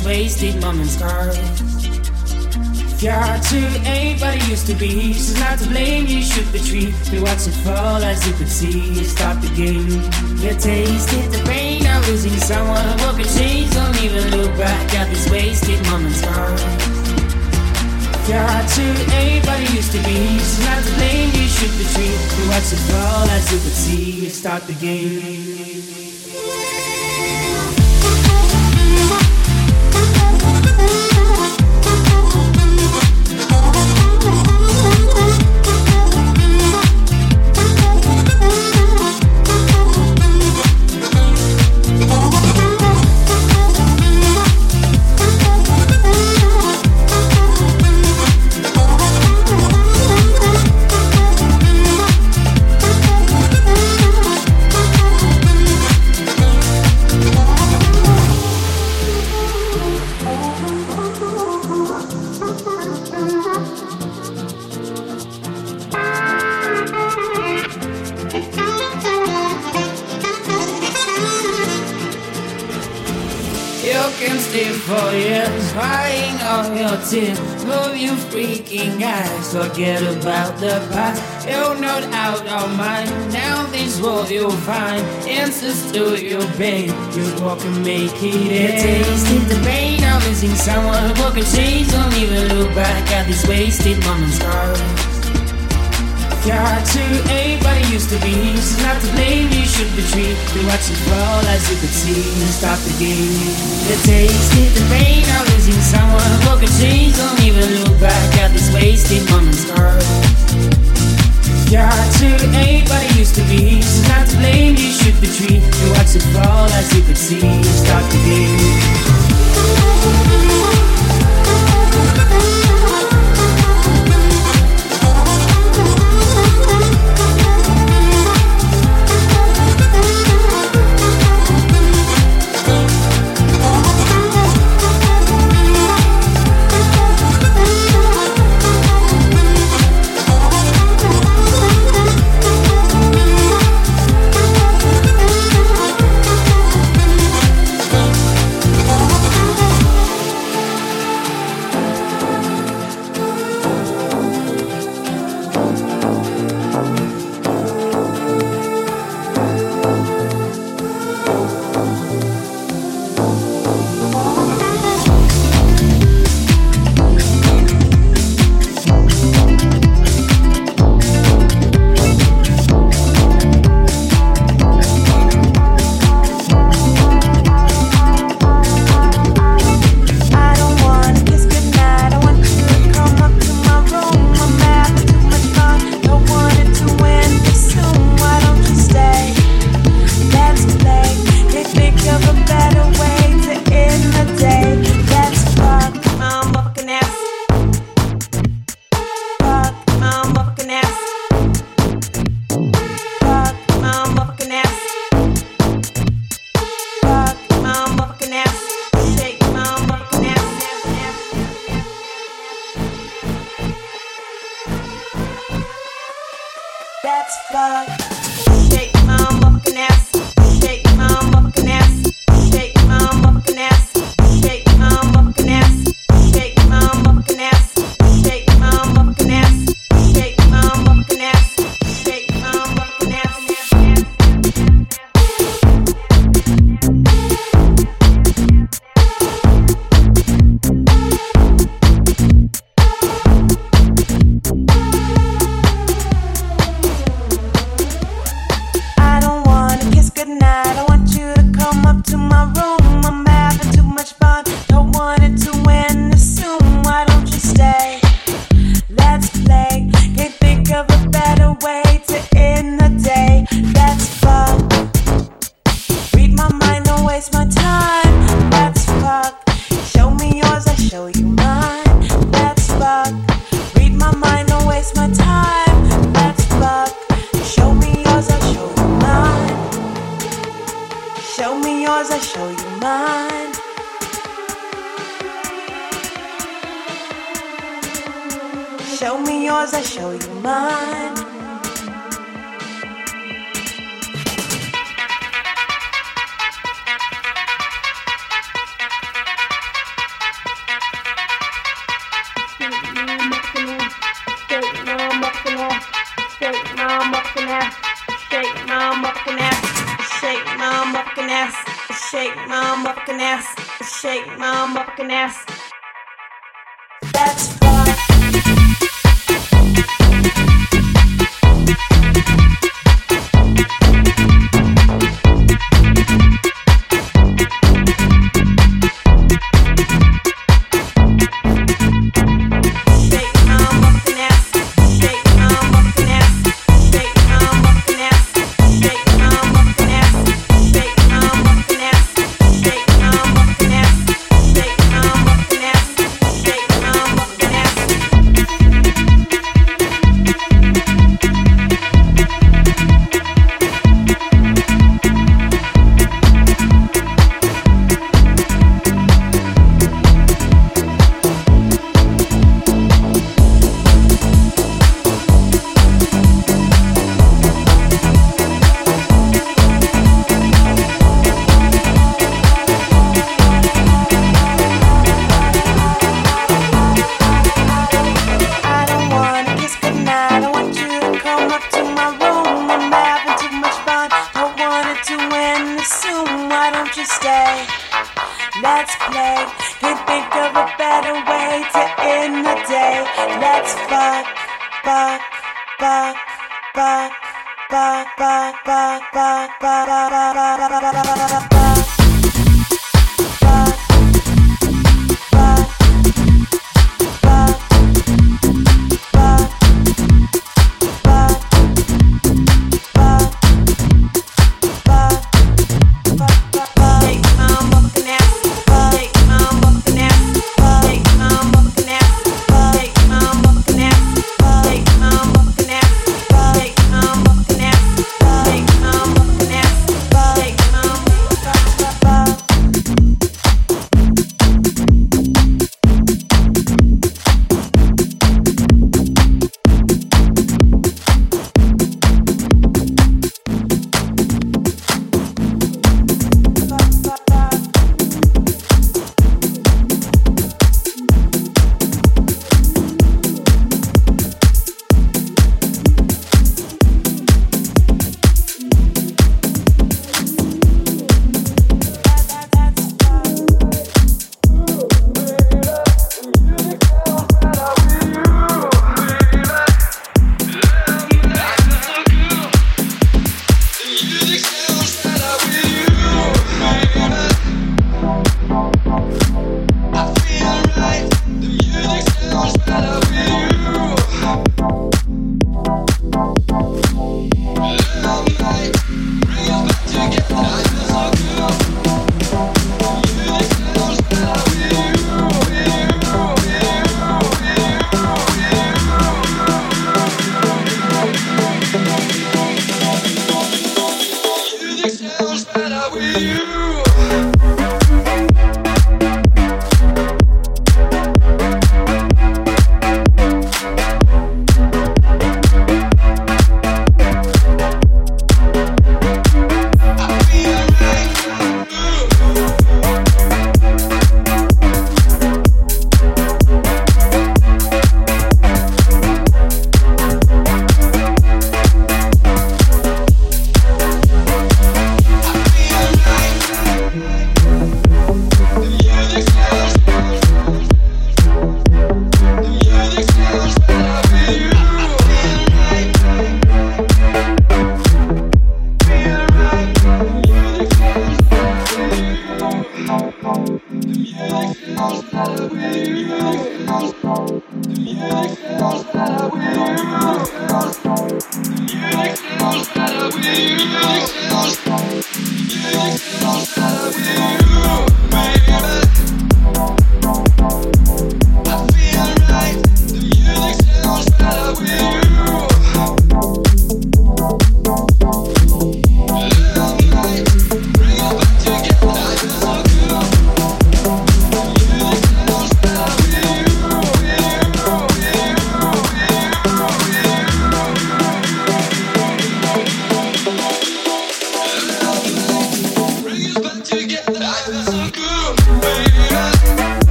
wasted moments gone. You're too ain't what it used to be. She's not to blame, you shook the tree. We watch it fall as you could see. Stopped the game. You tasted the pain of losing someone. Broken change? don't even look back at these wasted moments gone. You're too ain't what it used to be. She's not to blame, you shook the tree. We watch it fall as you could see. You start the game. Forget about the past. You're not out of mind. Now this what you'll find. Answers to your pain. You walk and make it end. Tasted the pain of losing someone who can change. Don't even look back at these wasted moments. You're too ain't what it used to be. She's not to blame, you should retreat. We watch it fall as you could see. Stop the game. The taste, hit the pain of losing someone. At change, don't even look back at this wasted moments. Too ain't what it used to be. She's not to blame, you should retreat. We watch it fall as you could see. Stop the game. yours, I show you mine. Show me yours, I show you mine. motherfucking ass. Shake my motherfucking ass.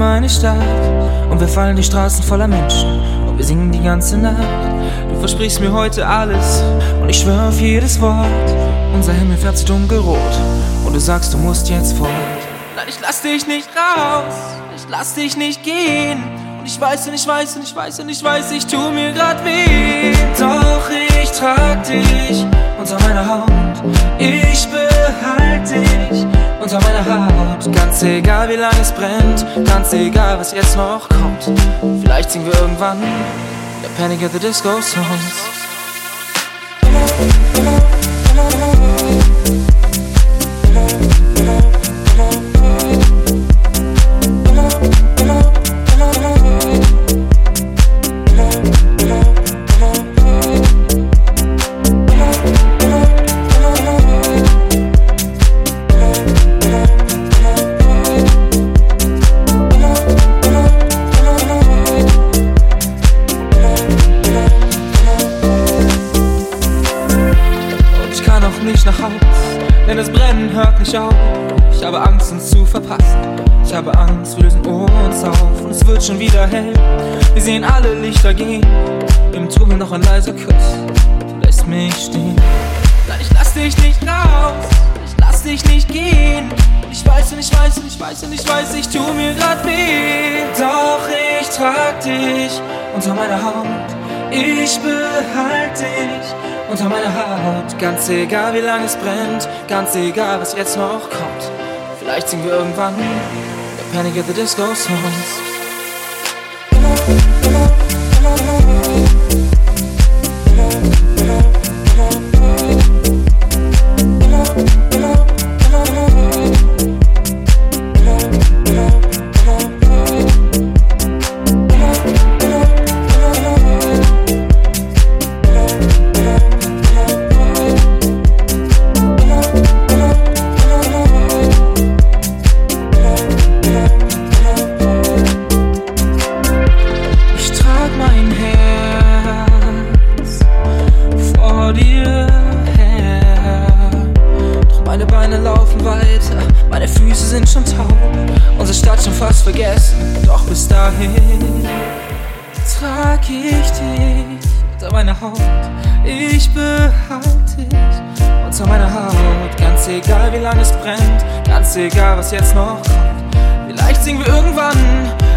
meine Stadt. Und wir fallen die Straßen voller Menschen. Und wir singen die ganze Nacht. Du versprichst mir heute alles und ich schwöre auf jedes Wort. Unser Himmel färbt sich dunkelrot und du sagst, du musst jetzt fort. Nein, ich lass dich nicht raus, ich lass dich nicht gehen. Und ich weiß und ich weiß und ich weiß und ich weiß, ich tu mir grad weh. Doch ich trag dich unter meiner Haut. Ich behalte dich unter meiner Haut. Ganz egal wie lange es brennt, ganz egal was jetzt noch kommt. Vielleicht singen wir irgendwann der Panic at the Disco Songs. Wird schon wieder hell. Wir sehen alle Lichter gehen. Im Tunnel noch ein leiser Kuss. Lässt mich stehen. Nein, ich lass dich nicht raus. Ich lass dich nicht gehen. Ich weiß und ich weiß und ich weiß und ich weiß, ich tu mir grad weh. Doch ich trag dich unter meiner Haut. Ich behalte dich unter meiner Haut. Ganz egal, wie lange es brennt, ganz egal, was jetzt noch kommt. Vielleicht singen wir irgendwann der Panic at the Disco Songs. Haut. Ich behalte dich unter meiner Haut. Ganz egal, wie lange es brennt, ganz egal, was jetzt noch kommt. Vielleicht singen wir irgendwann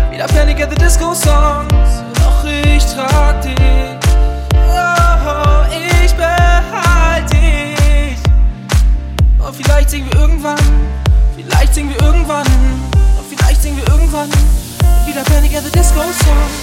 wieder Panic at the Disco Songs. Doch ich trag dich. Oh, ich behalte dich. Oh, vielleicht singen wir irgendwann, vielleicht singen wir irgendwann, oh, vielleicht singen wir irgendwann wieder Panic at the Disco Songs.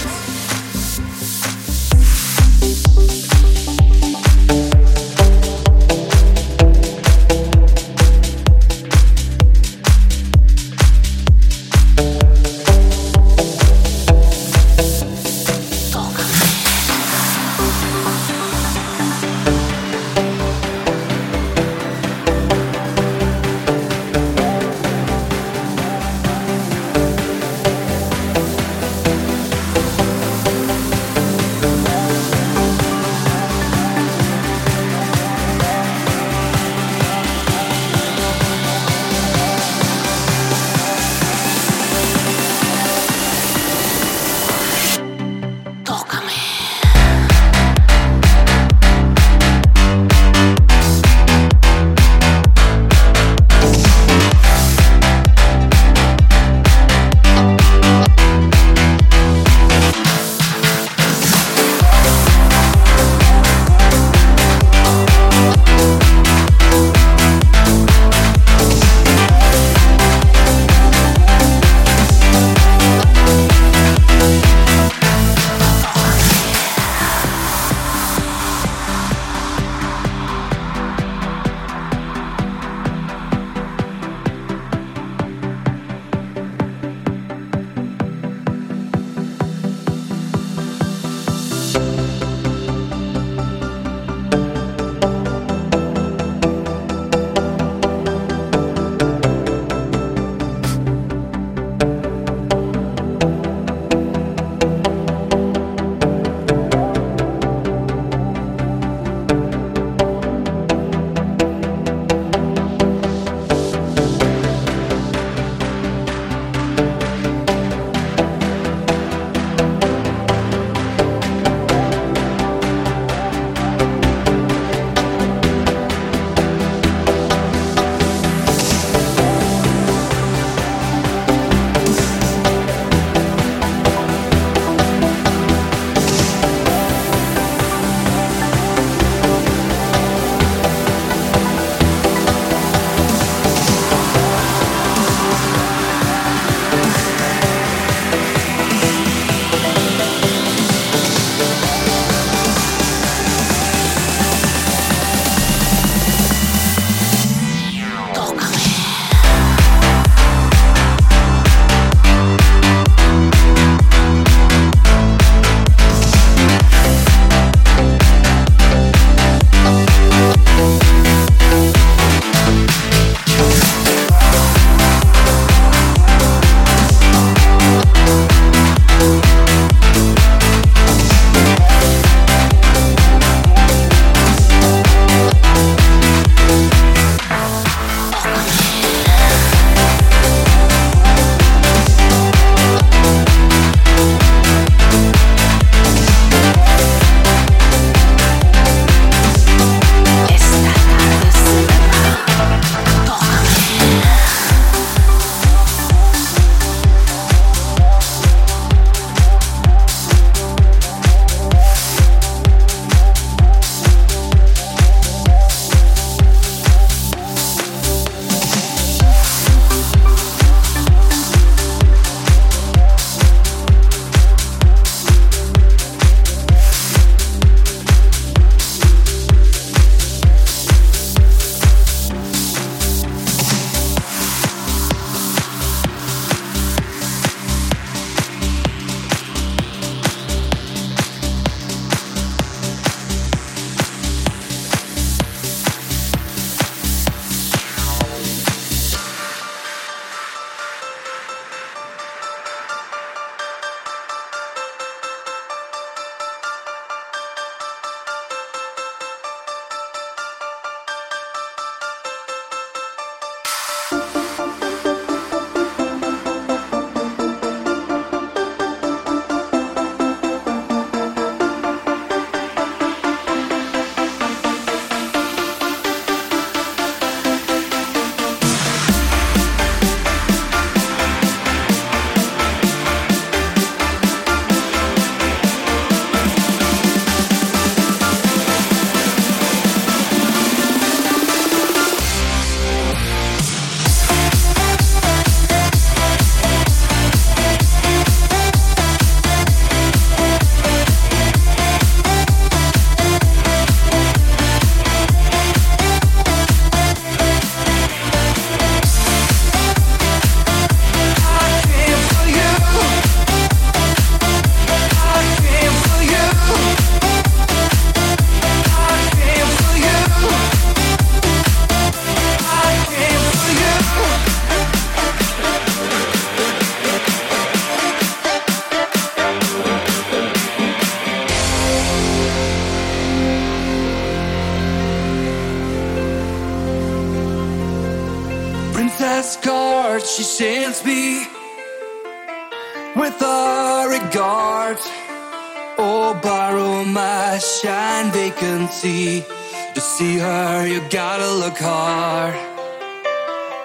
Gotta.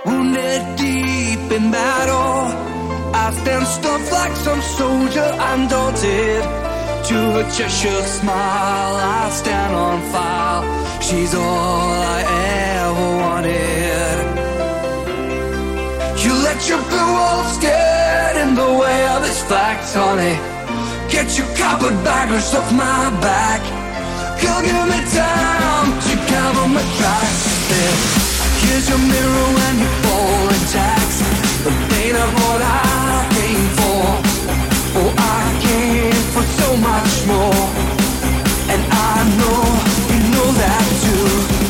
Wounded deep in battle, I stand stuff like some soldier undaunted. To her Cheshire smile, I stand on file. She's all I ever wanted. You let your blue walls get in the way of this fact, honey. Get your carpetbaggers off my back. Girl, give me time to cover my tracks. Here's your mirror tax. The pain of what I for. Oh, I for so much more. And I know you know that too.